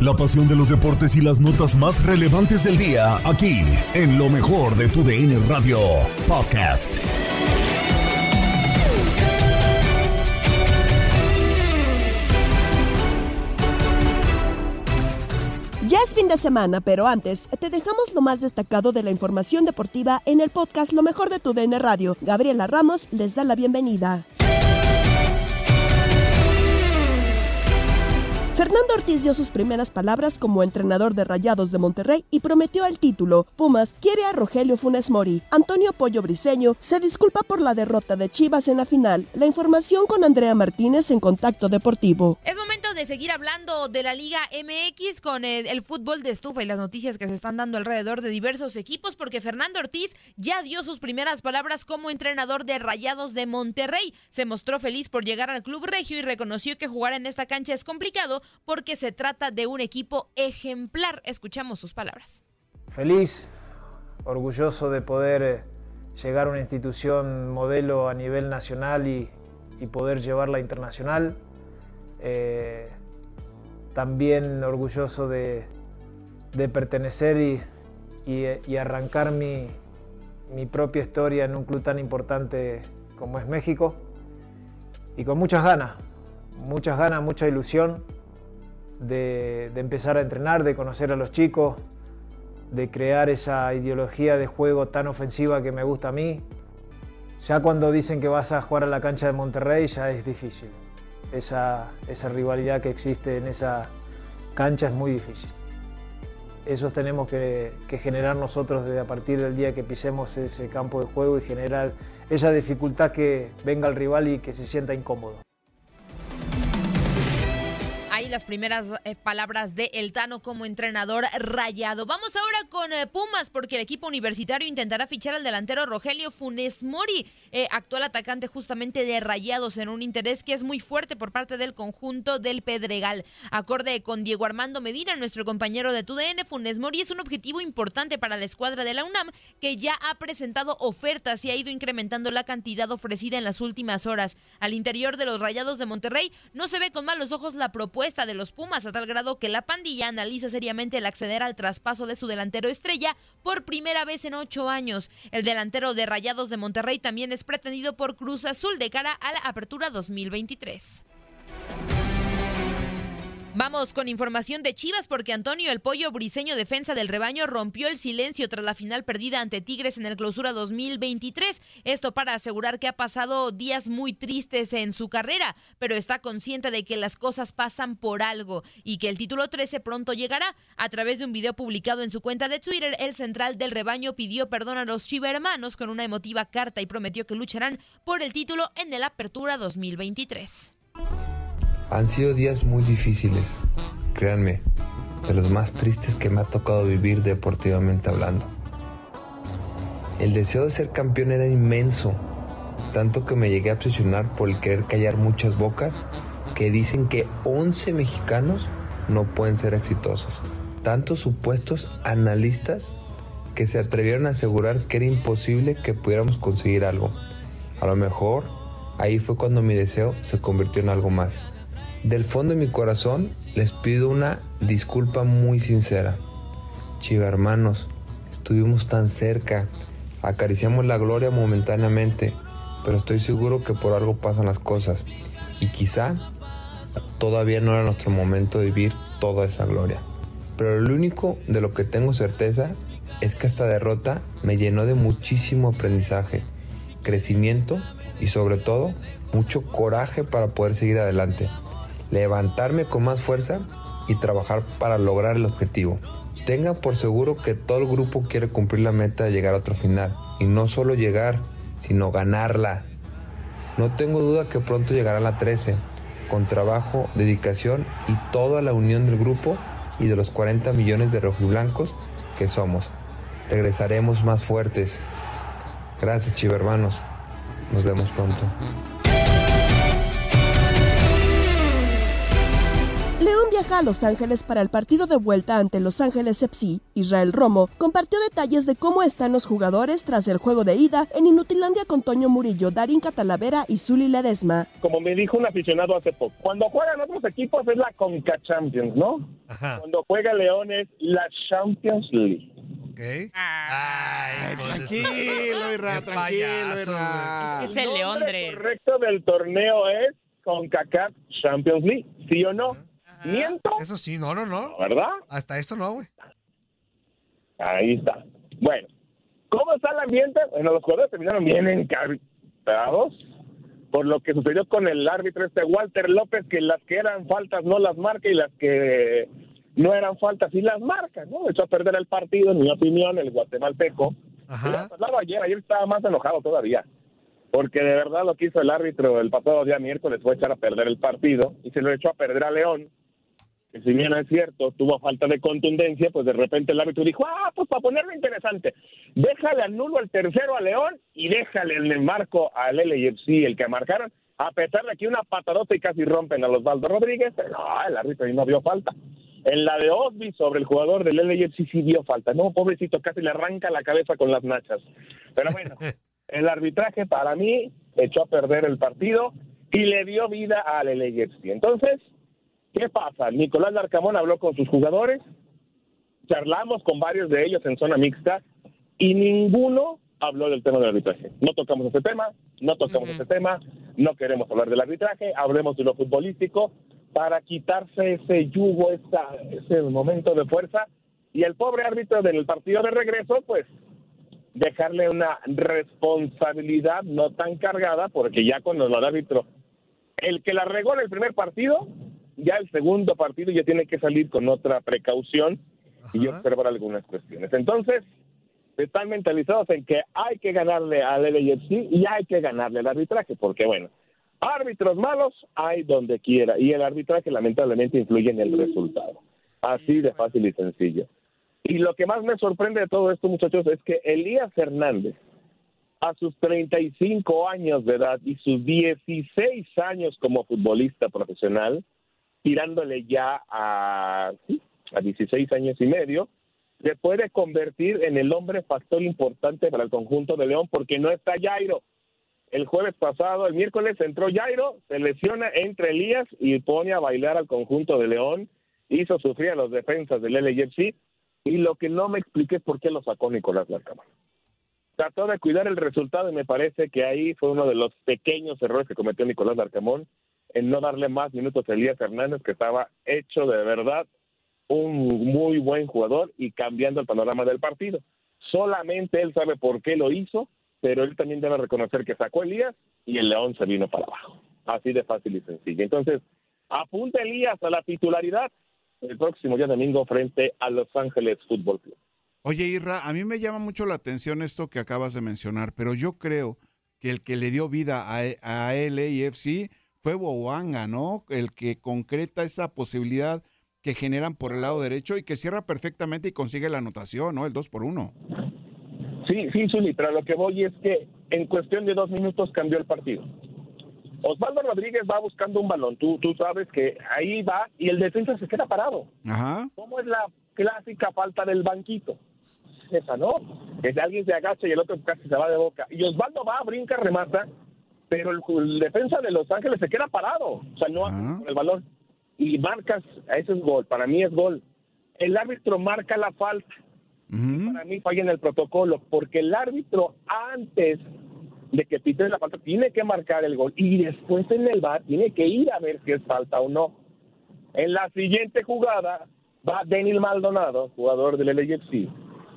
La pasión de los deportes y las notas más relevantes del día, aquí, en lo mejor de tu DN Radio Podcast. Ya es fin de semana, pero antes te dejamos lo más destacado de la información deportiva en el podcast Lo mejor de tu DN Radio. Gabriela Ramos les da la bienvenida. Fernando Ortiz dio sus primeras palabras como entrenador de Rayados de Monterrey y prometió el título. Pumas quiere a Rogelio Funes Mori. Antonio Pollo Briseño se disculpa por la derrota de Chivas en la final. La información con Andrea Martínez en Contacto Deportivo. Es momento de seguir hablando de la Liga MX con el, el fútbol de estufa y las noticias que se están dando alrededor de diversos equipos, porque Fernando Ortiz ya dio sus primeras palabras como entrenador de Rayados de Monterrey. Se mostró feliz por llegar al club regio y reconoció que jugar en esta cancha es complicado porque se trata de un equipo ejemplar. Escuchamos sus palabras. Feliz, orgulloso de poder eh, llegar a una institución modelo a nivel nacional y, y poder llevarla internacional. Eh, también orgulloso de, de pertenecer y, y, y arrancar mi, mi propia historia en un club tan importante como es México. Y con muchas ganas, muchas ganas, mucha ilusión de, empezar a entrenar, de conocer a los chicos, de crear esa ideología de juego tan ofensiva que me gusta a mí. Ya cuando dicen que vas a jugar a la cancha de Monterrey ya es difícil. Esa, esa rivalidad que existe en esa cancha es muy difícil. Eso tenemos que, que generar nosotros desde a partir del día que pisemos ese campo de juego y generar esa dificultad que venga el rival y que se sienta incómodo. Ahí las primeras eh, palabras de El Tano como entrenador rayado. Vamos ahora con eh, Pumas, porque el equipo universitario intentará fichar al delantero Rogelio Funes Mori, eh, actual atacante justamente de Rayados, en un interés que es muy fuerte por parte del conjunto del Pedregal. Acorde con Diego Armando Medina, nuestro compañero de TUDN, Funes Mori es un objetivo importante para la escuadra de la UNAM, que ya ha presentado ofertas y ha ido incrementando la cantidad ofrecida en las últimas horas. Al interior de los Rayados de Monterrey no se ve con malos ojos la propuesta de los Pumas a tal grado que la pandilla analiza seriamente el acceder al traspaso de su delantero estrella por primera vez en ocho años. El delantero de Rayados de Monterrey también es pretendido por Cruz Azul de cara a la apertura 2023. Vamos con información de Chivas porque Antonio El Pollo Briseño, defensa del rebaño, rompió el silencio tras la final perdida ante Tigres en el clausura 2023. Esto para asegurar que ha pasado días muy tristes en su carrera, pero está consciente de que las cosas pasan por algo y que el título 13 pronto llegará. A través de un video publicado en su cuenta de Twitter, el central del rebaño pidió perdón a los chivermanos con una emotiva carta y prometió que lucharán por el título en el Apertura 2023. Han sido días muy difíciles, créanme, de los más tristes que me ha tocado vivir deportivamente hablando. El deseo de ser campeón era inmenso, tanto que me llegué a presionar por el querer callar muchas bocas que dicen que 11 mexicanos no pueden ser exitosos. Tantos supuestos analistas que se atrevieron a asegurar que era imposible que pudiéramos conseguir algo. A lo mejor ahí fue cuando mi deseo se convirtió en algo más. Del fondo de mi corazón les pido una disculpa muy sincera. Chiva hermanos, estuvimos tan cerca, acariciamos la gloria momentáneamente, pero estoy seguro que por algo pasan las cosas y quizá todavía no era nuestro momento de vivir toda esa gloria. Pero lo único de lo que tengo certeza es que esta derrota me llenó de muchísimo aprendizaje, crecimiento y sobre todo mucho coraje para poder seguir adelante levantarme con más fuerza y trabajar para lograr el objetivo. Tengan por seguro que todo el grupo quiere cumplir la meta de llegar a otro final. Y no solo llegar, sino ganarla. No tengo duda que pronto llegará la 13, con trabajo, dedicación y toda la unión del grupo y de los 40 millones de rojiblancos que somos. Regresaremos más fuertes. Gracias, chivermanos. Nos vemos pronto. Viaja a Los Ángeles para el partido de vuelta ante Los Ángeles FC. Israel Romo compartió detalles de cómo están los jugadores tras el juego de ida en Inutilandia con Toño Murillo, Darín Catalavera y Zuli Ledesma. Como me dijo un aficionado hace poco, cuando juegan otros equipos es la Conca Champions, ¿no? Cuando juega León es la Champions League. Ok. Ay, tranquilo, Irra, tranquilo, Irra. Es que es el León, El correcto del torneo es CONCACAF Champions League, ¿sí o no? ¿Miento? Eso sí, no, no, no. ¿Verdad? Hasta esto no, güey. Ahí está. Bueno, ¿cómo está el ambiente? Bueno, los jugadores terminaron bien encartados por lo que sucedió con el árbitro este Walter López, que las que eran faltas no las marca y las que no eran faltas sí las marca, ¿no? Echó a perder el partido, en mi opinión, el guatemalteco. Ajá. Hablaba ayer, ayer estaba más enojado todavía, porque de verdad lo que hizo el árbitro el pasado día miércoles fue echar a perder el partido y se lo echó a perder a León que si bien es cierto, tuvo falta de contundencia, pues de repente el árbitro dijo, ah, pues para ponerlo interesante, déjale al nulo al tercero a León y déjale en el marco al LFC, el que marcaron, a pesar de que una patadota y casi rompen a los Osvaldo Rodríguez, pero no, el árbitro ahí no vio falta. En la de Osby sobre el jugador del LFC sí vio falta. No, pobrecito, casi le arranca la cabeza con las nachas. Pero bueno, el arbitraje para mí echó a perder el partido y le dio vida al LFC. Entonces, ¿Qué pasa? Nicolás Larcamón habló con sus jugadores, charlamos con varios de ellos en zona mixta y ninguno habló del tema del arbitraje. No tocamos ese tema, no tocamos ese tema, no queremos hablar del arbitraje, hablemos de lo futbolístico para quitarse ese yugo, esa, ese momento de fuerza y el pobre árbitro del partido de regreso, pues dejarle una responsabilidad no tan cargada, porque ya cuando el árbitro, el que la regó en el primer partido, ya el segundo partido ya tiene que salir con otra precaución y observar algunas cuestiones. Entonces, están mentalizados en que hay que ganarle al LAFC y hay que ganarle al arbitraje, porque bueno, árbitros malos hay donde quiera y el arbitraje lamentablemente influye en el resultado. Así de fácil y sencillo. Y lo que más me sorprende de todo esto, muchachos, es que Elías Hernández, a sus 35 años de edad y sus 16 años como futbolista profesional, tirándole ya a, a 16 años y medio, se puede convertir en el hombre factor importante para el conjunto de León porque no está Jairo. El jueves pasado, el miércoles, entró Jairo, se lesiona, entre Elías y pone a bailar al conjunto de León, hizo sufrir a los defensas del LFC y lo que no me expliqué es por qué lo sacó Nicolás Larcamón. Trató de cuidar el resultado y me parece que ahí fue uno de los pequeños errores que cometió Nicolás Larcamón en no darle más minutos a Elías Hernández, que estaba hecho de verdad un muy buen jugador y cambiando el panorama del partido. Solamente él sabe por qué lo hizo, pero él también debe reconocer que sacó Elías y el León se vino para abajo. Así de fácil y sencillo. Entonces, apunta Elías a la titularidad el próximo día domingo frente a Los Ángeles Fútbol Club. Oye, Irra, a mí me llama mucho la atención esto que acabas de mencionar, pero yo creo que el que le dio vida a, a LAFC fue Bowanga, ¿no? El que concreta esa posibilidad que generan por el lado derecho y que cierra perfectamente y consigue la anotación, ¿no? El 2 por 1. Sí, sí, Zuli, pero lo que voy es que en cuestión de dos minutos cambió el partido. Osvaldo Rodríguez va buscando un balón, tú, tú sabes que ahí va y el defensa se queda parado. Ajá. ¿Cómo es la clásica falta del banquito? Esa, ¿no? Que alguien se agacha y el otro casi se va de boca. Y Osvaldo va, brinca, remata, pero el, el defensa de Los Ángeles se queda parado. O sea, no con el balón. Y marcas, ese es gol, para mí es gol. El árbitro marca la falta. Para mí falla en el protocolo, porque el árbitro antes de que pite la falta tiene que marcar el gol y después en el bar tiene que ir a ver si es falta o no. En la siguiente jugada va Daniel Maldonado, jugador del LAFC,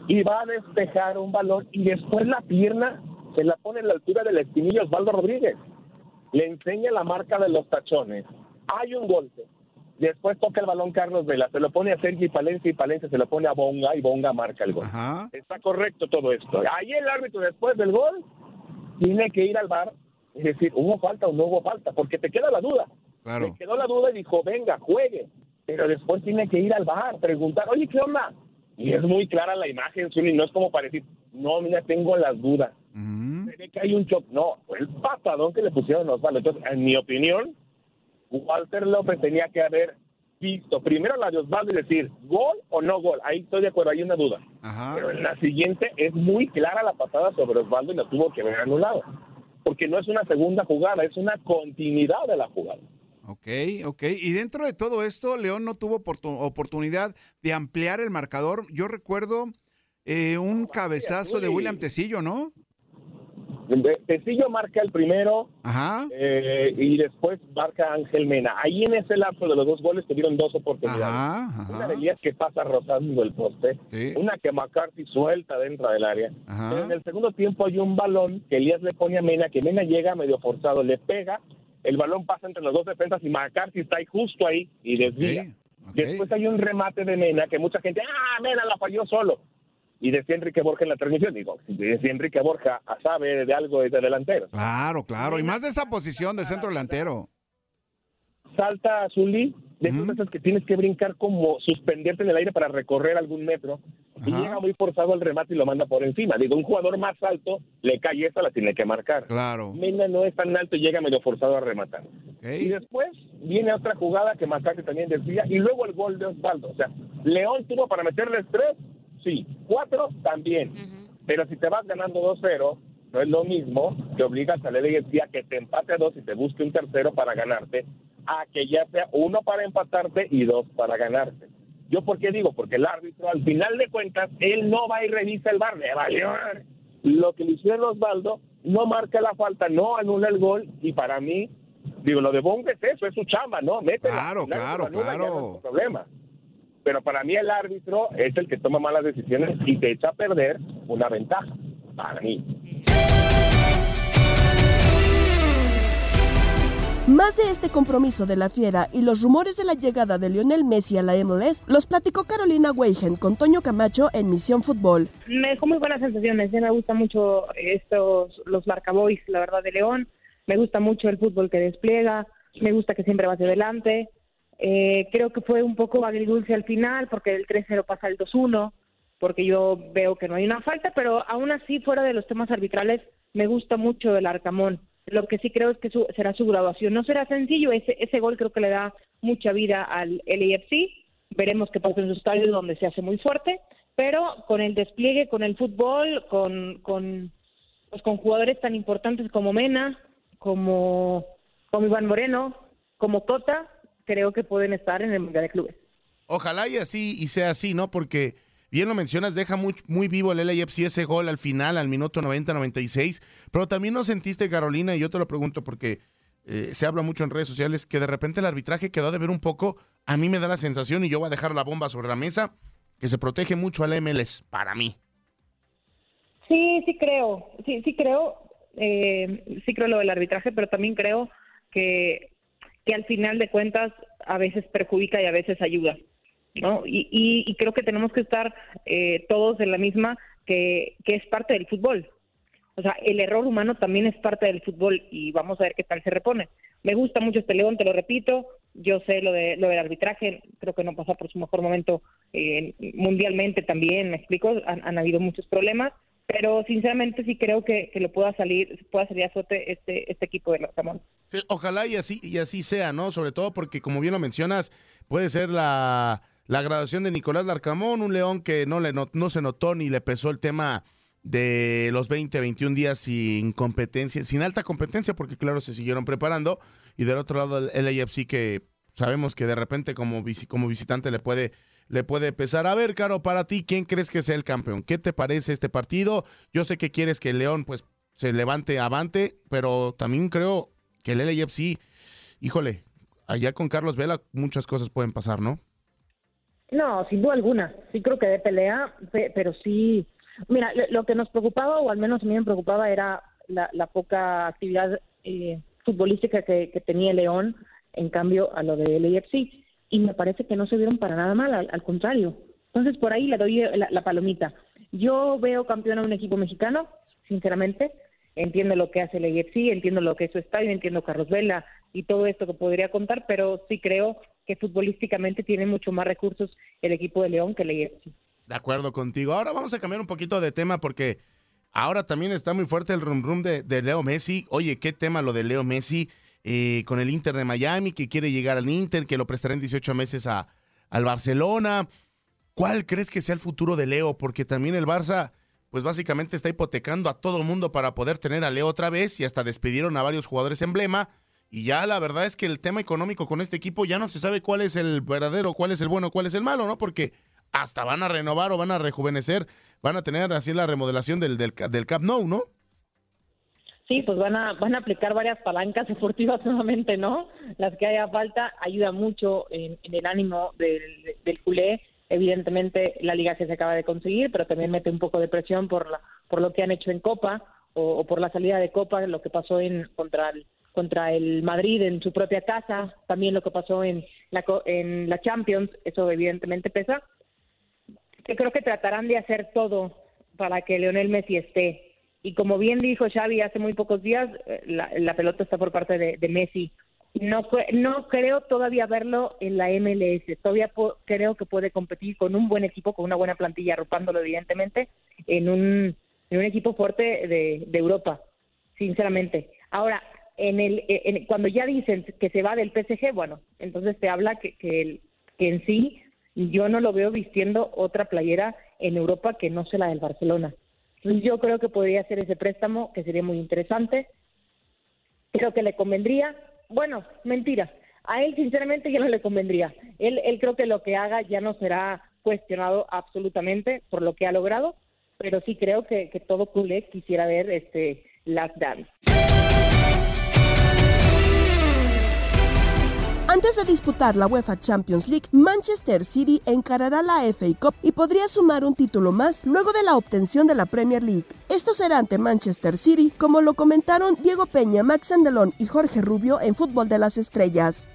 y va a despejar un balón y después la pierna se la pone en la altura del espinillo Osvaldo Rodríguez. Le enseña la marca de los tachones. Hay un golpe. Después toca el balón Carlos Vela, se lo pone a Sergi Palencia y Palencia se lo pone a Bonga y Bonga marca el gol. Está correcto todo esto. Ahí el árbitro después del gol tiene que ir al bar y decir, ¿hubo falta o no hubo falta? Porque te queda la duda. Claro. Me quedó la duda y dijo, venga, juegue. Pero después tiene que ir al bar, preguntar, oye, ¿qué onda? Y es muy clara la imagen, Zuli, no es como para decir, no, mira, tengo las dudas. Se ve que hay un shock. No, fue el patadón que le pusieron a Osvaldo. Entonces, en mi opinión, Walter López tenía que haber visto primero la de Osvaldo y decir, ¿gol o no gol? Ahí estoy de acuerdo, hay una duda. Pero en la siguiente es muy clara la patada sobre Osvaldo y la tuvo que ver anulado. Porque no es una segunda jugada, es una continuidad de la jugada. Ok, ok. Y dentro de todo esto, León no tuvo oportu- oportunidad de ampliar el marcador. Yo recuerdo eh, un cabezazo de William Tecillo, ¿no? Tecillo marca el primero Ajá. eh, y después marca Ángel Mena. Ahí en ese lapso de los dos goles tuvieron dos oportunidades. Una de ellas que pasa rozando el poste, una que McCarthy suelta dentro del área. Pero en el segundo tiempo hay un balón que Elías le pone a Mena, que Mena llega medio forzado, le pega, el balón pasa entre los dos defensas y McCarthy está ahí justo ahí y desvía. Después hay un remate de Mena que mucha gente, ah, Mena la falló solo. Y decía Enrique Borja en la transmisión, digo, si decía Enrique Borja sabe de algo de delantero. Claro, claro. Y más de esa posición de centro delantero. salta a Zulí, de esas veces que tienes que brincar como suspenderte en el aire para recorrer algún metro, y llega muy forzado al remate y lo manda por encima. Digo, un jugador más alto le cae esa, la tiene que marcar. Claro. Mena no es tan alto y llega medio forzado a rematar. Y después viene otra jugada que Macari también desvía, y luego el gol de Osvaldo. O sea, León tuvo para meterles tres, sí, cuatro también. Pero si te vas ganando 2-0, no es lo mismo que obligas a la a que te empate a dos y te busque un tercero para ganarte, a que ya sea uno para empatarte y dos para ganarte. ¿Yo por qué digo? Porque el árbitro, al final de cuentas, él no va y revisa el bar, le valió. Lo que le hicieron Osvaldo, no marca la falta, no anula el gol, y para mí, digo, lo de Bonga es eso, es su chamba, ¿no? Métela. Claro, claro, no claro. su problema. Pero para mí el árbitro es el que toma malas decisiones y te echa a perder una ventaja. Para mí. Más de este compromiso de la Fiera y los rumores de la llegada de Lionel Messi a la MLS los platicó Carolina Weigen con Toño Camacho en Misión Fútbol. me dejó muy buenas sensaciones. Me gusta mucho estos los marcaboys, la verdad, de León. Me gusta mucho el fútbol que despliega. Me gusta que siempre va hacia adelante. Eh, creo que fue un poco agridulce al final porque el 3-0 pasa al 2-1, porque yo veo que no hay una falta, pero aún así, fuera de los temas arbitrales, me gusta mucho el Arcamón. Lo que sí creo es que su- será su graduación. No será sencillo, ese, ese gol creo que le da mucha vida al LAFC. Veremos qué pasa en su estadio donde se hace muy fuerte, pero con el despliegue, con el fútbol, con, con, pues con jugadores tan importantes como Mena, como, como Iván Moreno, como Cota, creo que pueden estar en el Mundial de Clubes. Ojalá y así y sea así, ¿no? Porque bien lo mencionas, deja muy, muy vivo el LAFC ese gol al final, al minuto 90-96. Pero también no sentiste, Carolina, y yo te lo pregunto porque eh, se habla mucho en redes sociales que de repente el arbitraje quedó de ver un poco. A mí me da la sensación, y yo voy a dejar la bomba sobre la mesa, que se protege mucho al MLS, para mí. Sí, sí creo, sí, sí creo, eh, sí creo lo del arbitraje, pero también creo que, que al final de cuentas a veces perjudica y a veces ayuda, ¿no? Y, y, creo que tenemos que estar eh, todos en la misma que, que es parte del fútbol. O sea, el error humano también es parte del fútbol y vamos a ver qué tal se repone. Me gusta mucho este León, te lo repito. Yo sé lo de lo del arbitraje, creo que no pasa por su mejor momento eh, mundialmente también, me explico, han, han habido muchos problemas, pero sinceramente sí creo que, que lo pueda salir, pueda salir a flote este, este equipo de los Ramón. Sí, ojalá y así, y así sea, ¿no? Sobre todo porque, como bien lo mencionas, puede ser la, la graduación de Nicolás Larcamón, un león que no, le no, no se notó ni le pesó el tema de los 20, 21 días sin competencia, sin alta competencia, porque claro, se siguieron preparando. Y del otro lado, el LAFC que sabemos que de repente como, como visitante le puede, le puede pesar. A ver, Caro, para ti, ¿quién crees que sea el campeón? ¿Qué te parece este partido? Yo sé que quieres que el León pues se levante avante, pero también creo que el LAFC, híjole, allá con Carlos Vela muchas cosas pueden pasar, ¿no? No, sin duda alguna. Sí creo que de pelea, pero sí Mira, lo que nos preocupaba, o al menos a mí me preocupaba, era la, la poca actividad eh, futbolística que, que, tenía León, en cambio a lo de LAFC. Y me parece que no se vieron para nada mal, al, contrario. Entonces, por ahí le doy la, la, palomita. Yo veo campeón a un equipo mexicano, sinceramente. Entiendo lo que hace el AFC, entiendo lo que es su estadio, entiendo Carlos Vela y todo esto que podría contar, pero sí creo que futbolísticamente tiene mucho más recursos el equipo de León que el AFC. De acuerdo contigo. Ahora vamos a cambiar un poquito de tema porque ahora también está muy fuerte el rum rum de Leo Messi. Oye, qué tema lo de Leo Messi eh, con el Inter de Miami, que quiere llegar al Inter, que lo prestará en 18 meses a, al Barcelona. ¿Cuál crees que sea el futuro de Leo? Porque también el Barça, pues básicamente está hipotecando a todo mundo para poder tener a Leo otra vez y hasta despidieron a varios jugadores emblema. Y ya la verdad es que el tema económico con este equipo ya no se sabe cuál es el verdadero, cuál es el bueno, cuál es el malo, ¿no? Porque hasta van a renovar o van a rejuvenecer, van a tener así la remodelación del, del, del Cap Nou, ¿no? Sí, pues van a, van a aplicar varias palancas deportivas nuevamente, ¿no? Las que haya falta, ayuda mucho en, el ánimo del, culé. Evidentemente la liga que se acaba de conseguir, pero también mete un poco de presión por, la, por lo que han hecho en Copa o, por la salida de Copa, lo que pasó en contra el, contra el Madrid en su propia casa, también lo que pasó en la, en la Champions, eso evidentemente pesa que creo que tratarán de hacer todo para que Leonel Messi esté. Y como bien dijo Xavi hace muy pocos días, eh, la, pelota está por parte de, Messi. No, no creo todavía verlo en la MLS. Todavía creo que puede competir con un buen equipo, con una buena plantilla, arropándolo evidentemente, en un, en un equipo fuerte de, Europa, sinceramente. Ahora, en el, en, cuando ya dicen que se va del PSG, bueno, entonces te habla que, que, el, que en sí yo no lo veo vistiendo otra playera en Europa que no sea la del Barcelona. Yo creo que podría ser ese préstamo, que sería muy interesante. Creo que le convendría. Bueno, mentira. A él sinceramente ya no le convendría. Él, él creo que lo que haga ya no será cuestionado absolutamente por lo que ha logrado, pero sí creo que, que todo culé quisiera ver este Last Dance. Antes de disputar la UEFA Champions League, Manchester City encarará la FA Cup y podría sumar un título más luego de la obtención de la Premier League. Esto será ante Manchester City, como lo comentaron Diego Peña, Max Andelón y Jorge Rubio en Fútbol de las Estrellas.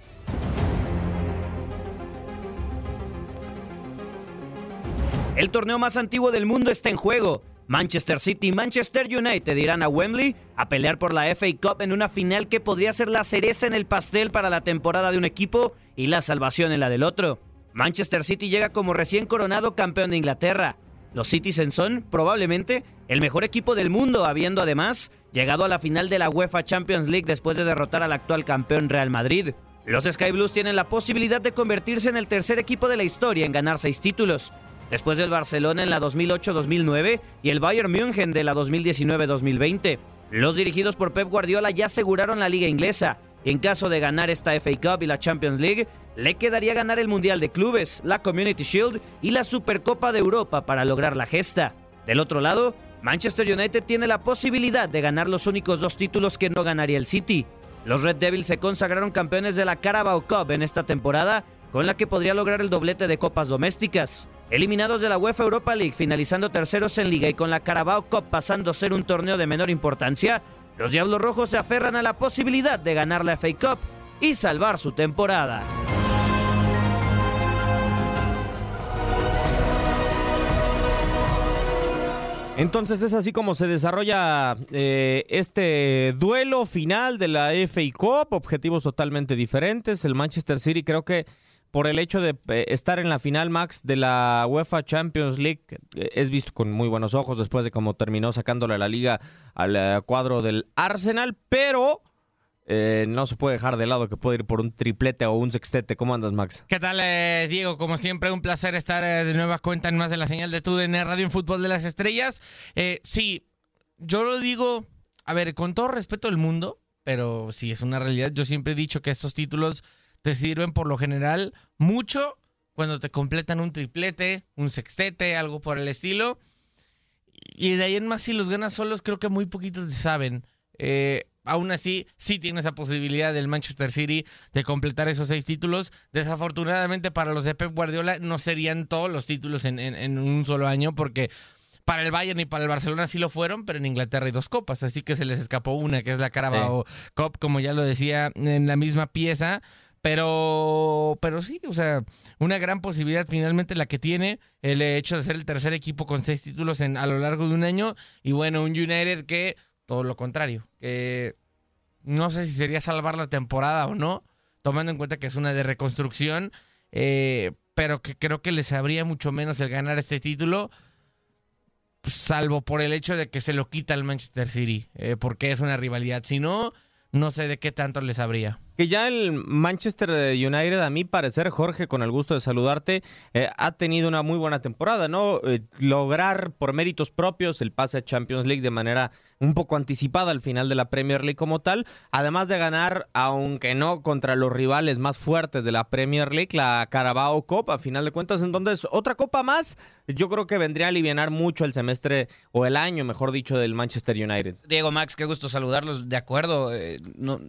El torneo más antiguo del mundo está en juego. Manchester City y Manchester United irán a Wembley a pelear por la FA Cup en una final que podría ser la cereza en el pastel para la temporada de un equipo y la salvación en la del otro. Manchester City llega como recién coronado campeón de Inglaterra. Los Citizens son, probablemente, el mejor equipo del mundo, habiendo además llegado a la final de la UEFA Champions League después de derrotar al actual campeón Real Madrid. Los Sky Blues tienen la posibilidad de convertirse en el tercer equipo de la historia en ganar seis títulos, después del Barcelona en la 2008-2009 y el Bayern München de la 2019-2020. Los dirigidos por Pep Guardiola ya aseguraron la liga inglesa. En caso de ganar esta FA Cup y la Champions League, le quedaría ganar el Mundial de Clubes, la Community Shield y la Supercopa de Europa para lograr la gesta. Del otro lado, Manchester United tiene la posibilidad de ganar los únicos dos títulos que no ganaría el City. los Red Devils se consagraron campeones de la Carabao Cup en esta temporada, con la que podría lograr el doblete de copas domésticas. Eliminados de la UEFA Europa League, finalizando terceros en liga y con la Carabao Cup pasando a ser un torneo de menor importancia, los Diablos Rojos se aferran a la posibilidad de ganar la FA Cup y salvar su temporada. Entonces es así como se desarrolla eh, este duelo final de la FA Cup, objetivos totalmente diferentes. El Manchester City creo que por el hecho de eh, estar en la final, Max, de la UEFA Champions League, eh, es visto con muy buenos ojos después de cómo terminó sacándole la liga al eh, cuadro del Arsenal, pero eh, no se puede dejar de lado que puede ir por un triplete o un sextete. ¿Cómo andas, Max? ¿Qué tal, eh, Diego? Como siempre, un placer estar eh, de nueva cuenta en más de la señal de TUDN Radio en Fútbol de las Estrellas. Sí, yo lo digo, a ver, con todo respeto del mundo, pero sí es una realidad. Yo siempre he dicho que estos títulos te sirven por lo general mucho cuando te completan un triplete, un sextete, algo por el estilo. Y de ahí en más, si los ganas solos, creo que muy poquitos te saben. Eh, aún así, sí tiene esa posibilidad del Manchester City de completar esos seis títulos. Desafortunadamente para los de Pep Guardiola no serían todos los títulos en, en- en un solo año porque para el Bayern y para el Barcelona sí lo fueron, pero en Inglaterra hay dos copas, así que se les escapó una, que es la Carabao Cup, como ya lo decía en la misma pieza. Pero, pero sí, o sea, una gran posibilidad finalmente la que tiene el hecho de ser el tercer equipo con seis títulos a lo largo de un año. Y bueno, un United que todo lo contrario, que no sé si sería salvar la temporada o no, tomando en cuenta que es una de reconstrucción, eh, pero que creo que les sabría mucho menos el ganar este título, salvo por el hecho de que se lo quita el Manchester City, eh, porque es una rivalidad. Si no, no sé de qué tanto les habría. Que ya el Manchester United, a mi parecer, Jorge, con el gusto de saludarte, eh, ha tenido una muy buena temporada, ¿no? Eh, lograr por méritos propios el pase a Champions League de manera un poco anticipada al final de la Premier League como tal, además de ganar, aunque no contra los rivales más fuertes de la Premier League, la Carabao Cup, a final de cuentas, entonces otra copa más, yo creo que vendría a aliviar mucho el semestre, o el año, mejor dicho, del Manchester United. Diego Max, qué gusto saludarlos. De acuerdo, eh, no,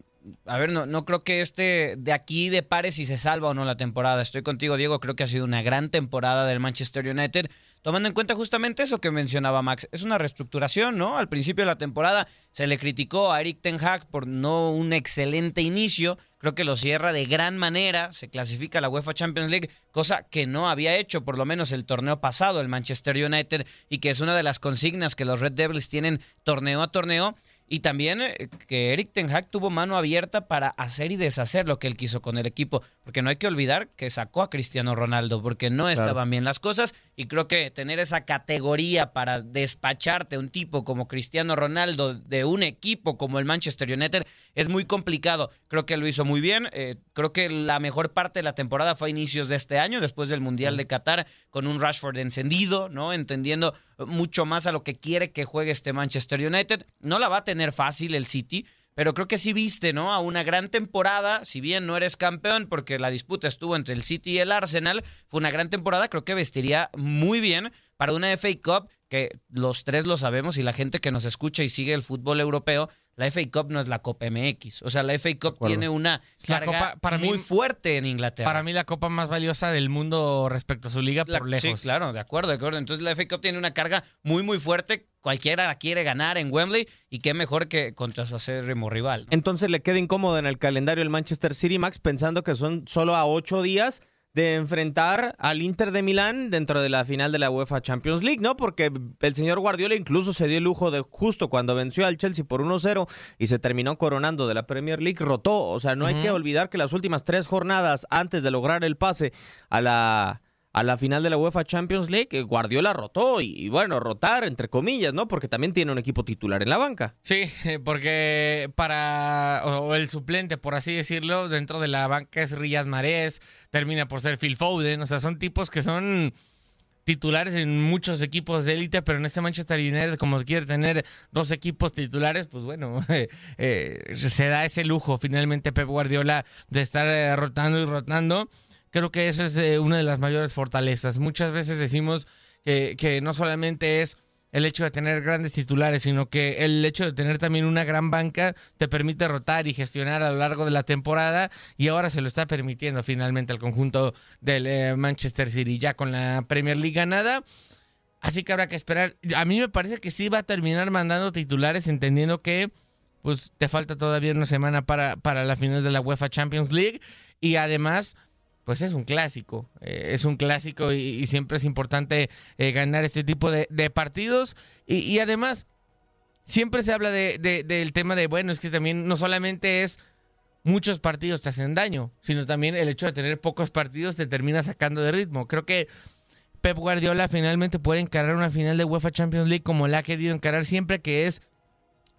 a ver, no, no creo que este de aquí depare si se salva o no la temporada. Estoy contigo, Diego. Creo que ha sido una gran temporada del Manchester United. Tomando en cuenta justamente eso que mencionaba Max, es una reestructuración, ¿no? Al principio de la temporada se le criticó a Eric Ten Hag por no un excelente inicio. Creo que lo cierra de gran manera, se clasifica a la UEFA Champions League, cosa que no había hecho por lo menos el torneo pasado el Manchester United y que es una de las consignas que los Red Devils tienen torneo a torneo. Y también eh, que Eric Ten Hag tuvo mano abierta para hacer y deshacer lo que él quiso con el equipo. Porque no hay que olvidar que sacó a Cristiano Ronaldo porque no estaban bien las cosas. Y creo que tener esa categoría para despacharte a un tipo como Cristiano Ronaldo de un equipo como el Manchester United es muy complicado. Creo que lo hizo muy bien. eh, creo que la mejor parte de la temporada fue a inicios de este año, después del Mundial de Qatar, con un Rashford encendido, ¿no? Entendiendo mucho más a lo que quiere que juegue este Manchester United. No la va a tener fácil el City, pero creo que sí viste, ¿no? A una gran temporada, si bien no eres campeón, porque la disputa estuvo entre el City y el Arsenal, fue una gran temporada, creo que vestiría muy bien para una FA Cup, que los tres lo sabemos y la gente que nos escucha y sigue el fútbol europeo, la FA Cup no es la Copa MX. O sea, la FA Cup tiene una La carga Copa, para mí- muy fuerte en Inglaterra. Para mí la copa más valiosa del mundo respecto a su liga La- por lejos. Sí, claro, de acuerdo, de acuerdo. Entonces la FA Cup tiene una carga muy, muy fuerte. Cualquiera la quiere ganar en Wembley y qué mejor que contra su acérrimo rival. Entonces le queda incómodo en el calendario el Manchester City, Max, pensando que son solo a ocho días de enfrentar al Inter de Milán dentro de la final de la UEFA Champions League, ¿no? Porque el señor Guardiola incluso se dio el lujo de justo cuando venció al Chelsea por 1-0 y se terminó coronando de la Premier League, rotó. O sea, no hay que olvidar que las últimas tres jornadas antes de lograr el pase a la a la final de la UEFA Champions League, eh, Guardiola rotó y, bueno, rotar entre comillas, ¿no? Porque también tiene un equipo titular en la banca. Sí, porque para. O, el suplente, por así decirlo, dentro de la banca es Riyad Mahrez, termina por ser Phil Foden. O sea, son tipos que son titulares en muchos equipos de élite, pero en este Manchester United, como quiere tener dos equipos titulares, pues bueno, eh, se da ese lujo finalmente Pep Guardiola de estar eh, rotando y rotando. Creo que eso es eh, una de las mayores fortalezas. Muchas veces decimos que, no solamente es el hecho de tener grandes titulares, sino que el hecho de tener también una gran banca te permite rotar y gestionar a lo largo de la temporada y ahora se lo está permitiendo finalmente al conjunto del eh, Manchester City ya con la Premier League ganada. Así que habrá que esperar. A mí me parece que sí va a terminar mandando titulares entendiendo que pues te falta todavía una semana para, para la final de la UEFA Champions League y además pues es un clásico, eh, es un clásico y, siempre es importante eh, ganar este tipo de, partidos y, además siempre se habla de, del tema de, bueno, es que también no solamente es muchos partidos te hacen daño, sino también el hecho de tener pocos partidos te termina sacando de ritmo. Creo que Pep Guardiola finalmente puede encarar una final de UEFA Champions League como la ha querido encarar siempre, que es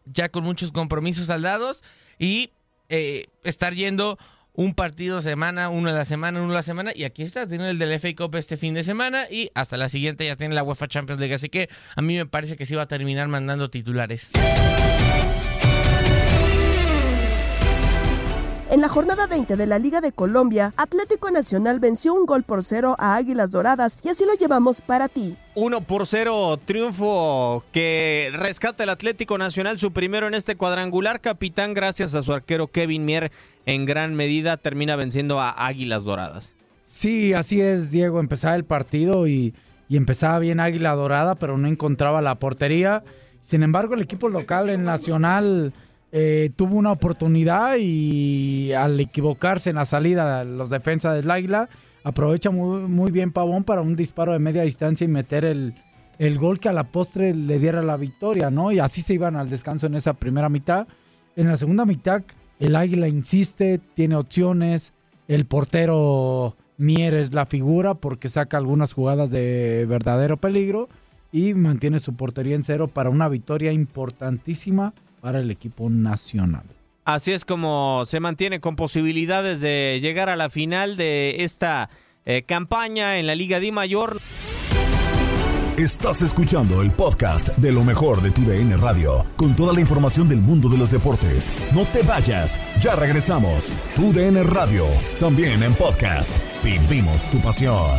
ya con muchos compromisos saldados y eh, estar yendo un partido semana, uno a la semana, uno a la semana. Y aquí está, tiene el del FA Cup este fin de semana y hasta la siguiente ya tiene la UEFA Champions League. Así que a mí me parece que sí va a terminar mandando titulares. En la jornada 20 de la Liga de Colombia, Atlético Nacional venció un gol por cero a Águilas Doradas y así lo llevamos para ti. 1 por 0 triunfo que rescata el Atlético Nacional, su primero en este cuadrangular. Capitán, gracias a su arquero Kevin Mier, en gran medida termina venciendo a Águilas Doradas. Sí, así es, Diego. Empezaba el partido y, y empezaba bien Águila Dorada, pero no encontraba la portería. Sin embargo, el equipo local, el Nacional eh, tuvo una oportunidad y al equivocarse en la salida los defensas del Águila, aprovecha muy, bien Pavón para un disparo de media distancia y meter el, el, gol que a la postre le diera la victoria, ¿no? Y así se iban al descanso en esa primera mitad. En la segunda mitad, el Águila insiste, tiene opciones, el portero Mier es la figura porque saca algunas jugadas de verdadero peligro y mantiene su portería en cero para una victoria importantísima para el equipo nacional. Así es como se mantiene con posibilidades de llegar a la final de esta eh, campaña en la Liga Di Mayor. Estás escuchando el podcast de lo mejor de tu DN Radio, con toda la información del mundo de los deportes. No te vayas, ya regresamos. Tu DN Radio, también en podcast. Vivimos tu pasión.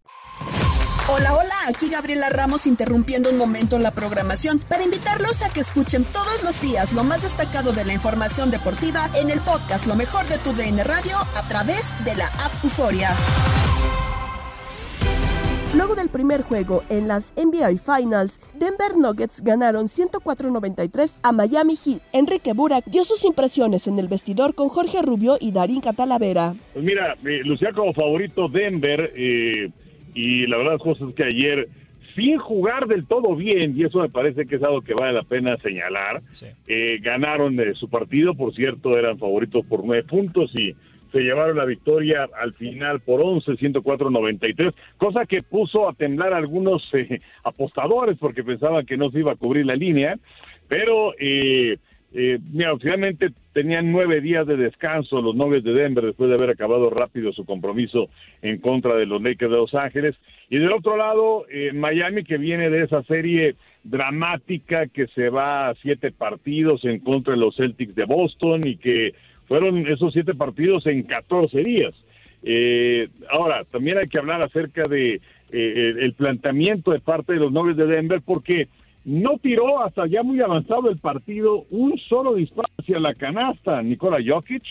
Hola, hola, aquí Gabriela Ramos interrumpiendo un momento la programación para invitarlos a que escuchen todos los días lo más destacado de la información deportiva en el podcast Lo mejor de tu DN Radio a través de la app Euforia. Luego del primer juego en las NBA Finals, Denver Nuggets ganaron 104-93 a Miami Heat. Enrique Burak dio sus impresiones en el vestidor con Jorge Rubio y Darín Catalavera. Pues mira, eh, lucía como favorito Denver. Eh y la verdad, José, es que ayer, sin jugar del todo bien, y eso me parece que es algo que vale la pena señalar, eh, ganaron de su partido, por cierto, eran favoritos por nueve puntos y se llevaron la victoria al final por 11, 104-93, cosa que puso a temblar a algunos eh, apostadores porque pensaban que no se iba a cubrir la línea, pero eh, eh, mira, finalmente tenían nueve días de descanso los Nuggets de Denver después de haber acabado rápido su compromiso en contra de los Lakers de Los Ángeles. Y del otro lado, eh, Miami que viene de esa serie dramática que se va a siete partidos en contra de los Celtics de Boston y que fueron esos siete partidos en 14 días. Eh, ahora, también hay que hablar acerca de eh, el planteamiento de parte de los Nuggets de Denver porque no tiró hasta ya muy avanzado el partido un solo disparo hacia la canasta, Nikola Jokic,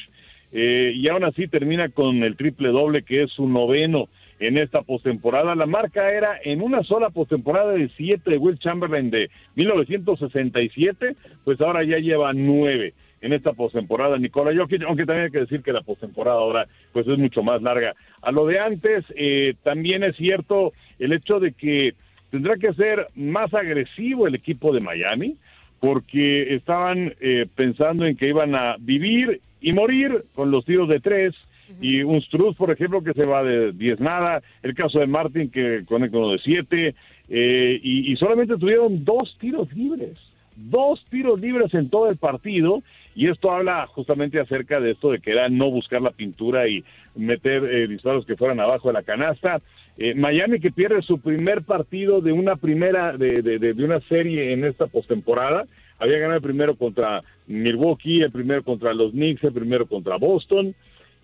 eh, y aún así termina con el triple doble que es su noveno en esta postemporada. La marca era en una sola postemporada de siete de Will Chamberlain de 1967, pues ahora ya lleva nueve en esta postemporada Nikola Jokic, aunque también hay que decir que la postemporada ahora pues es mucho más larga. A lo de antes, eh, también es cierto el hecho de que tendrá que ser más agresivo el equipo de Miami porque estaban eh, pensando en que iban a vivir y morir con los tiros de tres. Y un Struz, por ejemplo, que se va de 10 nada, el caso de Martin que conecta uno de 7, eh, y, y solamente tuvieron dos tiros libres, dos tiros libres en todo el partido, y esto habla justamente acerca de esto de que era no buscar la pintura y meter eh, disparos que fueran abajo de la canasta. Eh, Miami que pierde su primer partido de una primera, de, de, de- de una serie en esta postemporada. Había ganado el primero contra Milwaukee, el primero contra los Knicks, el primero contra Boston.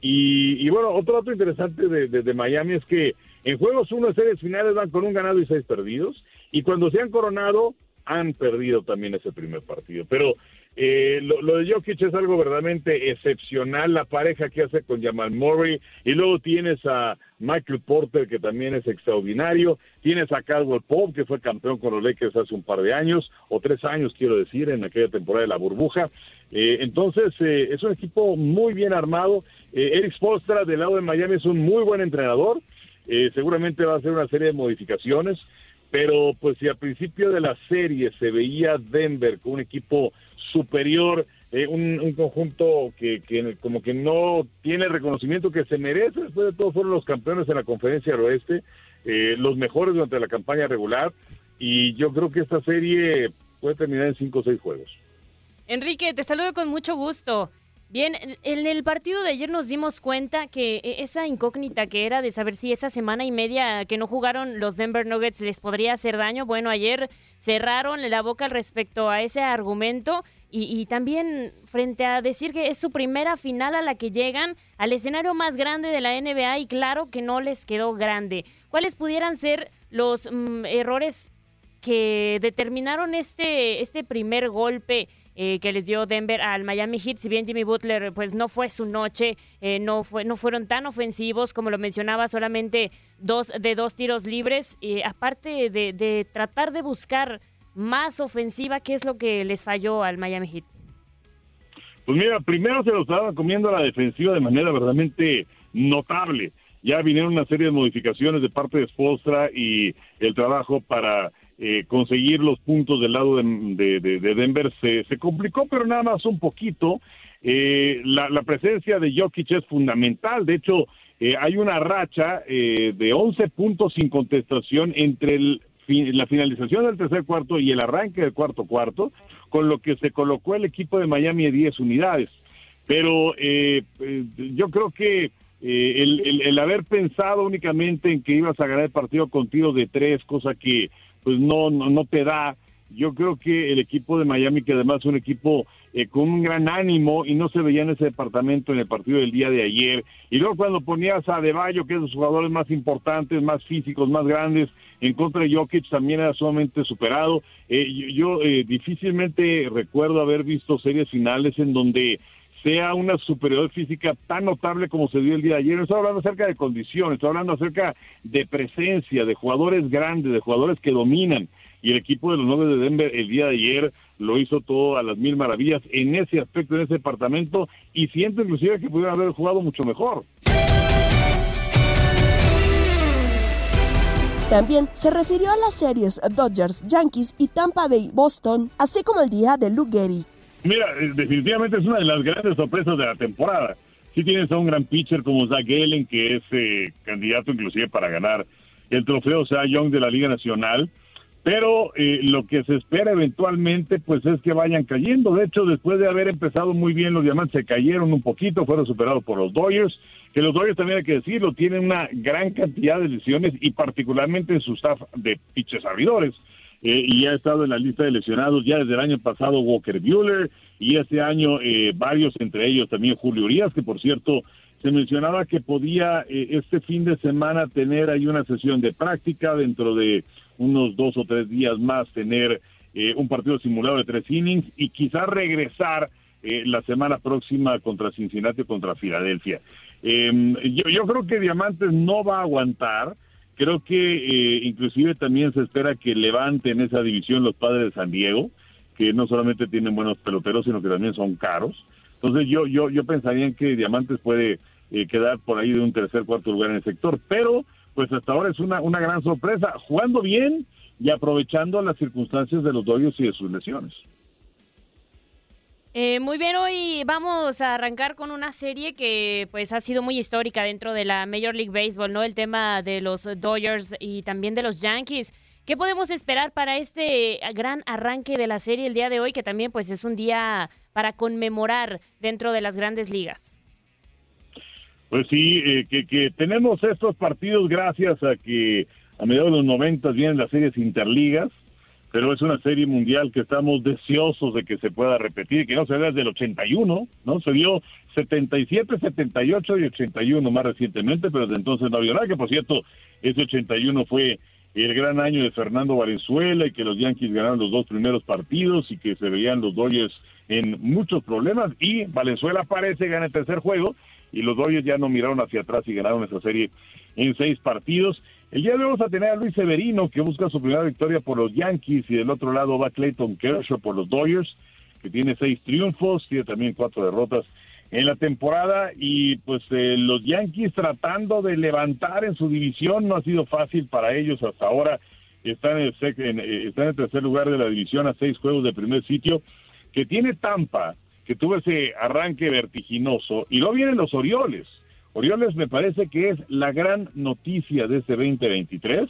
Y, bueno, otro dato interesante de Miami es que en juegos uno de series finales van con un ganado y seis perdidos. Y cuando se han coronado, han perdido también ese primer partido. Pero eh, lo, lo de Jokic es algo verdaderamente excepcional, la pareja que hace con Jamal Murray, y luego tienes a Michael Porter, que también es extraordinario, tienes a Caldwell Pope, que fue campeón con los Lakers hace un par de años, o tres años, quiero decir, en aquella temporada de la burbuja. Eh, entonces, eh, es un equipo muy bien armado. Eh, Eric Spoelstra, del lado de Miami, es un muy buen entrenador. Eh, seguramente va a hacer una serie de modificaciones pero pues si al principio de la serie se veía Denver con un equipo superior, eh, un, un conjunto que, como que no tiene reconocimiento que se merece, después de todo fueron los campeones en la conferencia del oeste, eh, los mejores durante la campaña regular, y yo creo que esta serie puede terminar en cinco o seis juegos. Enrique, te saludo con mucho gusto. Bien, en el partido de ayer nos dimos cuenta que e, esa incógnita que era de saber si esa semana y media que no jugaron los Denver Nuggets les podría hacer daño, bueno, ayer cerraron la boca respecto a ese argumento y, y también frente a decir que es su primera final a la que llegan al escenario más grande de la NBA y claro que no les quedó grande. ¿Cuáles pudieran ser los mm, errores que determinaron este, este primer golpe eh, que les dio Denver al Miami Heat. Si bien Jimmy Butler pues no fue su noche, eh, no, fue, no fueron tan ofensivos como lo mencionaba, solamente dos de dos tiros libres. Y aparte de, tratar de buscar más ofensiva, ¿qué es lo que les falló al Miami Heat? Pues mira, primero se lo estaban comiendo a la defensiva de manera verdaderamente notable. Ya vinieron una serie de modificaciones de parte de Spolstra y el trabajo para eh, conseguir los puntos del lado de, de- de- de Denver se, se complicó, pero nada más un poquito. Eh, la, la presencia de Jokic es fundamental. De hecho, eh, hay una racha eh, de 11 puntos sin contestación entre el la finalización del tercer cuarto y el arranque del cuarto cuarto, con lo que se colocó el equipo de Miami a 10 unidades. Pero eh, eh, yo creo que el, el- el haber pensado únicamente en que ibas a ganar el partido con de tres, cosa que pues no, no, no te da, yo creo que el equipo de Miami, que además es un equipo eh, con un gran ánimo y no se veía en ese departamento en el partido del día de ayer, y luego cuando ponías a Deballo, que es de los jugadores más importantes, más físicos, más grandes, en contra de Jokic también era sumamente superado. Eh, yo yo, eh, difícilmente recuerdo haber visto series finales en donde sea una superioridad física tan notable como se dio el día de ayer. Estoy hablando acerca de condiciones, estoy hablando acerca de presencia, de jugadores grandes, de jugadores que dominan. Y el equipo de los Nuggets de Denver el día de ayer lo hizo todo a las mil maravillas en ese aspecto, en ese departamento, y siento inclusive que pudieron haber jugado mucho mejor. También se refirió a las series Dodgers, Yankees y Tampa Bay, Boston, así como el día de Luke Gehry. Mira, eh, definitivamente es una de las grandes sorpresas de la temporada. Sí tienes a un gran pitcher como Zach Gallen, que es eh, candidato inclusive para ganar el trofeo Cy Young de la Liga Nacional, pero eh, lo que se espera eventualmente pues es que vayan cayendo. De hecho, después de haber empezado muy bien, los diamantes se cayeron un poquito, fueron superados por los Dodgers, que los Dodgers también hay que decirlo, tienen una gran cantidad de lesiones y particularmente en su staff de pitchers abridores. Eh, y ha estado en la lista de lesionados ya desde el año pasado Walker Bueller y este año eh, varios, entre ellos también Julio Urias, que por cierto se mencionaba que podía eh, este fin de semana tener ahí una sesión de práctica dentro de unos dos o tres días más tener eh, un partido simulado de tres innings y quizás regresar eh, la semana próxima contra Cincinnati contra Filadelfia. Eh, yo, yo creo que Diamantes no va a aguantar. Creo que eh, inclusive también se espera que levanten esa división los padres de San Diego, que no solamente tienen buenos peloteros, sino que también son caros. Entonces yo yo yo pensaría en que Diamantes puede eh, quedar por ahí de un tercer, cuarto lugar en el sector, pero pues hasta ahora es una, una gran sorpresa, jugando bien y aprovechando las circunstancias de los Dodgers y de sus lesiones. Eh, muy bien, hoy vamos a arrancar con una serie que pues ha sido muy histórica dentro de la Major League Baseball, ¿no? El tema de los Dodgers y también de los Yankees. ¿Qué podemos esperar para este gran arranque de la serie el día de hoy, que también pues es un día para conmemorar dentro de las grandes ligas? Pues sí, eh, que, que tenemos estos partidos gracias a que a mediados de los 90 vienen las series interligas, pero es una serie mundial que estamos deseosos de que se pueda repetir, que no se vea desde el 81, ¿no? Se dio 77, 78 y 81 más recientemente, pero desde entonces no había nada, que por cierto, ese 81 fue el gran año de Fernando Valenzuela y que los Yankees ganaron los dos primeros partidos y que se veían los Dodgers en muchos problemas y Valenzuela parece gana el tercer juego y los Dodgers ya no miraron hacia atrás y ganaron esa serie en seis partidos. El día vamos a tener a Luis Severino que busca su primera victoria por los Yankees y del otro lado va Clayton Kershaw por los Dodgers que tiene seis triunfos, tiene también cuatro derrotas en la temporada y pues eh, los Yankees tratando de levantar en su división no ha sido fácil para ellos hasta ahora. Están en el, eh, están en el tercer lugar de la división a seis juegos de primer sitio que tiene Tampa que tuvo ese arranque vertiginoso y luego vienen los Orioles Orioles me parece que es la gran noticia de este 2023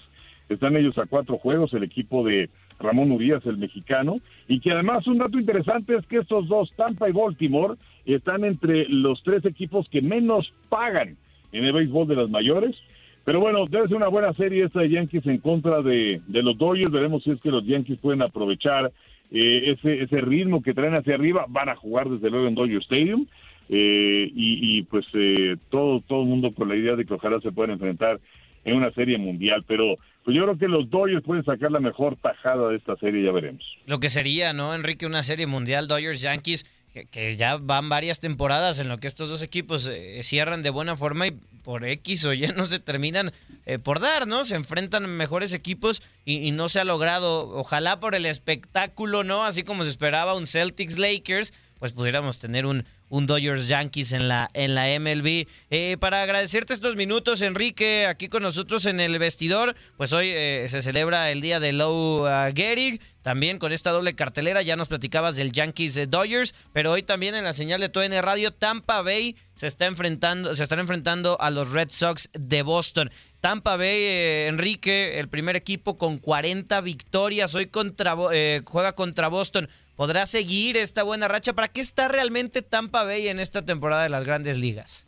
están ellos a cuatro juegos el equipo de Ramón Urias, el mexicano, y que además un dato interesante es que estos dos, Tampa y Baltimore, están entre los tres equipos que menos pagan en el béisbol de las mayores. Pero bueno, debe ser una buena serie esta de Yankees en contra de, los Dodgers. Veremos si es que los Yankees pueden aprovechar eh, ese, ese ritmo que traen hacia arriba. Van a jugar desde luego en Dodger Stadium. Eh, y, pues eh, todo, todo el mundo con la idea de que ojalá se puedan enfrentar en una serie mundial. Pero pues yo creo que los Dodgers pueden sacar la mejor tajada de esta serie, ya veremos. Lo que sería, ¿no, Enrique? Una serie mundial Dodgers-Yankees que, ya van varias temporadas en lo que estos dos equipos eh, cierran de buena forma y por X o Y no se terminan eh, por dar, ¿no? Se enfrentan mejores equipos y, y, no se ha logrado, ojalá por el espectáculo, ¿no? Así como se esperaba un Celtics Lakers, pues pudiéramos tener un, un Dodgers Yankees en la, en la MLB. Eh, para agradecerte estos minutos, Enrique, aquí con nosotros en el vestidor, pues hoy eh, se celebra el día de Low uh, Gehrig, también con esta doble cartelera, ya nos platicabas del Yankees de Dodgers, pero hoy también en la señal de TUN Radio, Tampa Bay se está enfrentando, se están enfrentando a los Red Sox de Boston. Tampa Bay, eh, Enrique, el primer equipo con 40 victorias, hoy contra, eh, juega contra Boston. ¿Podrá seguir esta buena racha? ¿Para qué está realmente Tampa Bay en esta temporada de las grandes ligas?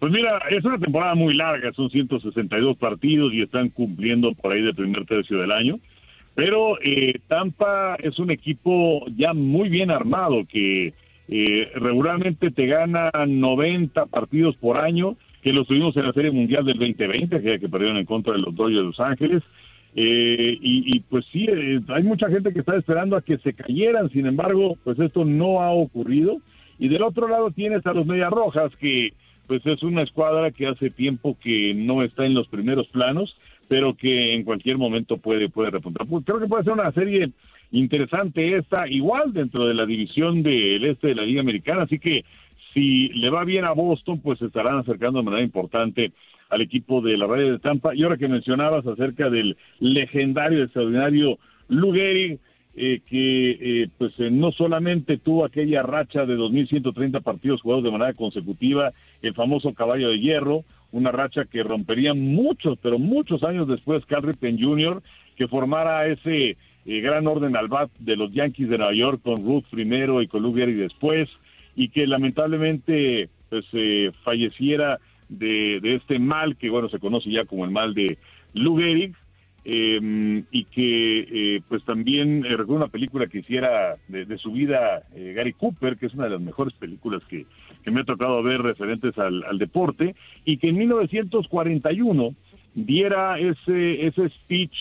Pues mira, es una temporada muy larga, son 162 partidos y están cumpliendo por ahí del primer tercio del año. Pero eh, Tampa es un equipo ya muy bien armado que eh, regularmente te gana 90 partidos por año, que los tuvimos en la Serie Mundial del 2020, que, que perdieron en contra de los Dodgers de Los Ángeles. Eh, y, y, pues sí, eh, hay mucha gente que está esperando a que se cayeran, sin embargo, pues esto no ha ocurrido. Y del otro lado tienes a los Medias Rojas, que pues es una escuadra que hace tiempo que no está en los primeros planos, pero que en cualquier momento puede, puede repuntar. Pues creo que puede ser una serie interesante esta, igual dentro de la división del este de la Liga Americana, así que si le va bien a Boston, pues se estarán acercando de manera importante al equipo de la radio de Tampa. Y ahora que mencionabas acerca del legendario, extraordinario Lou Gehrig, eh, que eh, pues eh, no solamente tuvo aquella racha de 2.130 partidos jugados de manera consecutiva, el famoso caballo de hierro, una racha que rompería muchos, pero muchos años después Cal Ripken Jr., que formara ese gran orden al bat de los Yankees de Nueva York con Ruth primero y con Lou Gehrig después, y que lamentablemente pues falleciera de, este mal que bueno se conoce ya como el mal de Lou Gehrig eh, y que eh, pues también eh, recuerdo una película que hiciera de, su vida eh, Gary Cooper que es una de las mejores películas que, que me ha tocado ver referentes al, al, deporte y que en 1941 diera ese ese speech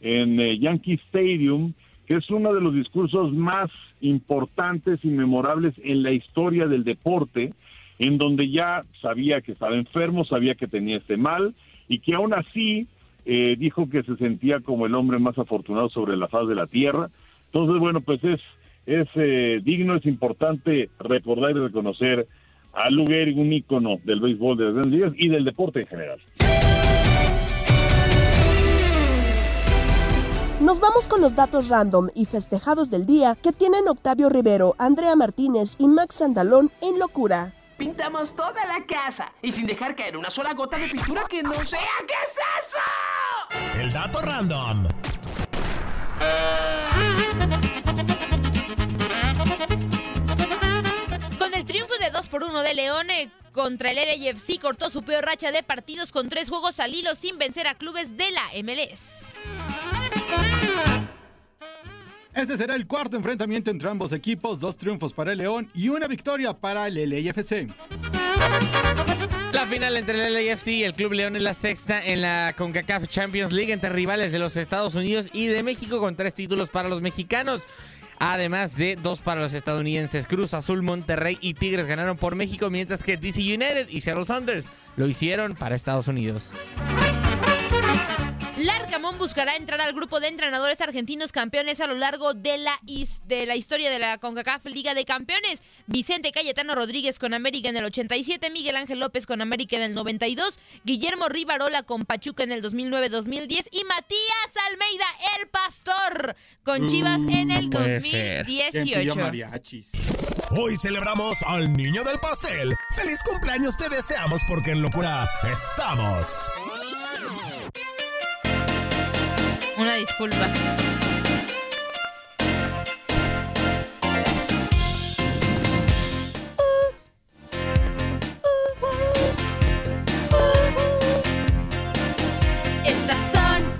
en Yankee Stadium que es uno de los discursos más importantes y memorables en la historia del deporte en donde ya sabía que estaba enfermo, sabía que tenía este mal y que aún así eh, dijo que se sentía como el hombre más afortunado sobre la faz de la tierra. Entonces, bueno, pues es, es eh, digno, es importante recordar y reconocer a Gehrig, un ícono del béisbol de las grandes ligas y del deporte en general. Nos vamos con los datos random y festejados del día que tienen Octavio Rivero, Andrea Martínez y Max Andalón en locura. Pintamos toda la casa y sin dejar caer una sola gota de pintura que no sea. ¿Qué es eso? El dato random. Con el triunfo de 2 por 1 de León contra el LAFC cortó su peor racha de partidos con tres juegos al hilo sin vencer a clubes de la MLS. Este será el cuarto enfrentamiento entre ambos equipos, dos triunfos para el León y una victoria para el LAFC. La final entre el LAFC y el Club León es la sexta en la CONCACAF Champions League entre rivales de los Estados Unidos y de México con tres títulos para los mexicanos. Además de dos para los estadounidenses, Cruz Azul, Monterrey y Tigres ganaron por México, mientras que DC United y Seattle Sounders lo hicieron para Estados Unidos. Larcamón buscará entrar al grupo de entrenadores argentinos campeones a lo largo de la, de la historia de la CONCACAF Liga de Campeones. Vicente Cayetano Rodríguez con América en el 87, Miguel Ángel López con América en el 92, Guillermo Rivarola con Pachuca en el 2009-2010 y Matías Almeida, el pastor, con Chivas en el 2018. Hoy celebramos al niño del pastel. ¡Feliz cumpleaños te deseamos porque en locura estamos! Una disculpa. Estas son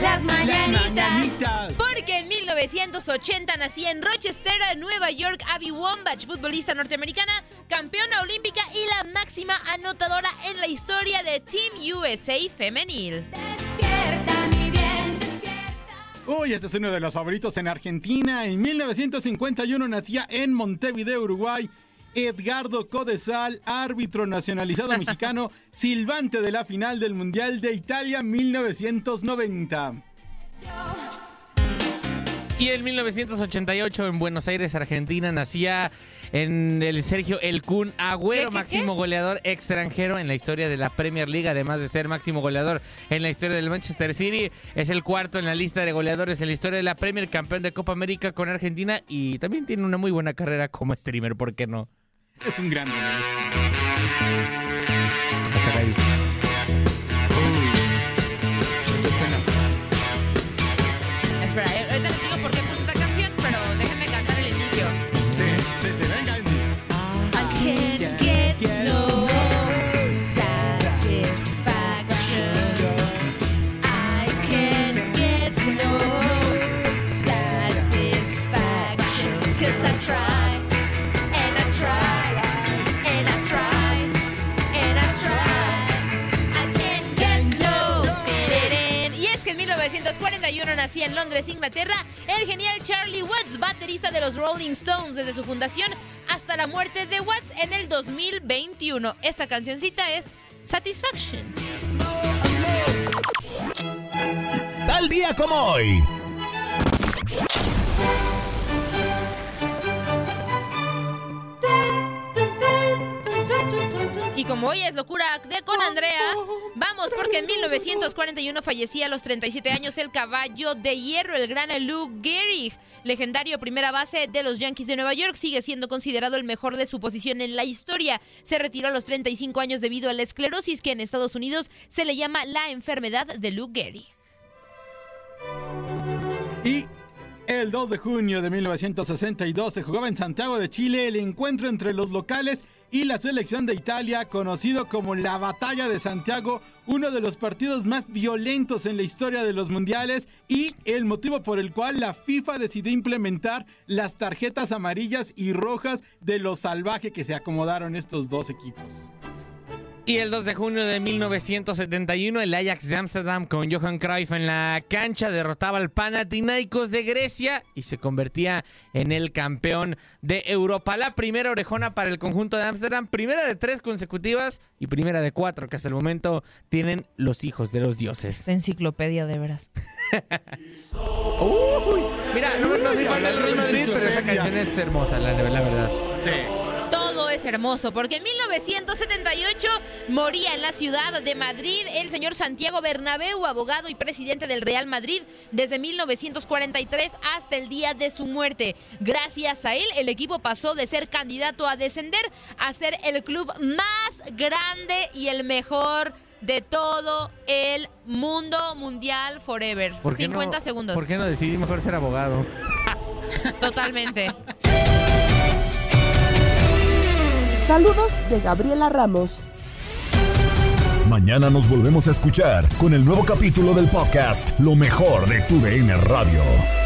las mañanitas. mañanitas. Porque en 1980 nacía en Rochester, Nueva York, Abby Wambach, futbolista norteamericana, campeona olímpica y la máxima anotadora en la historia de Team USA femenil. Uy, este es uno de los favoritos en Argentina. En 1951 nacía en Montevideo, Uruguay. Edgardo Codesal, árbitro nacionalizado mexicano, silbante de la final del Mundial de Italia 1990. Y en 1988 en Buenos Aires, Argentina, nacía en el Sergio El Kun Agüero, ¿Qué, qué, máximo goleador extranjero en la historia de la Premier League, además de ser máximo goleador en la historia del Manchester City. Es el cuarto en la lista de goleadores en la historia de la Premier, campeón de Copa América con Argentina y también tiene una muy buena carrera como streamer, ¿por qué no? Es un grande. 1941 nacía en Londres, Inglaterra, el genial Charlie Watts, baterista de los Rolling Stones desde su fundación hasta la muerte de Watts en el 2021. Esta cancioncita es Satisfaction. Tal día como hoy. Como hoy es locura de con Andrea, vamos porque en 1941 fallecía a los 37 años el caballo de hierro, el gran Lou Gehrig, legendario primera base de los Yankees de Nueva York, sigue siendo considerado el mejor de su posición en la historia. Se retiró a los 35 años debido a la esclerosis que en Estados Unidos se le llama la enfermedad de Lou Gehrig. Y el 2 de junio de 1962 se jugaba en Santiago de Chile el encuentro entre los locales y la selección de Italia, conocido como la Batalla de Santiago, uno de los partidos más violentos en la historia de los mundiales y el motivo por el cual la FIFA decidió implementar las tarjetas amarillas y rojas de lo salvaje que se acomodaron estos dos equipos. Y el 2 de junio de 1971, el Ajax de Amsterdam con Johan Cruyff en la cancha derrotaba al Panathinaikos de Grecia y se convertía en el campeón de Europa. La primera orejona para el conjunto de Amsterdam, primera de tres consecutivas y primera de cuatro que hasta el momento tienen los hijos de los dioses. Enciclopedia de veras. Uy, mira, no, no soy fan del Real Madrid, pero esa canción es hermosa, la, la verdad. Es hermoso, porque en 1978 moría en la ciudad de Madrid el señor Santiago Bernabéu, abogado y presidente del Real Madrid desde 1943 hasta el día de su muerte. Gracias a él, el equipo pasó de ser candidato a descender a ser el club más grande y el mejor de todo el mundo mundial forever. ¿Por qué 50 no- segundos. ¿Por qué no decidí mejor ser abogado? Totalmente. Saludos de Gabriela Ramos. Mañana nos volvemos a escuchar con el nuevo capítulo del podcast Lo mejor de tu DN Radio.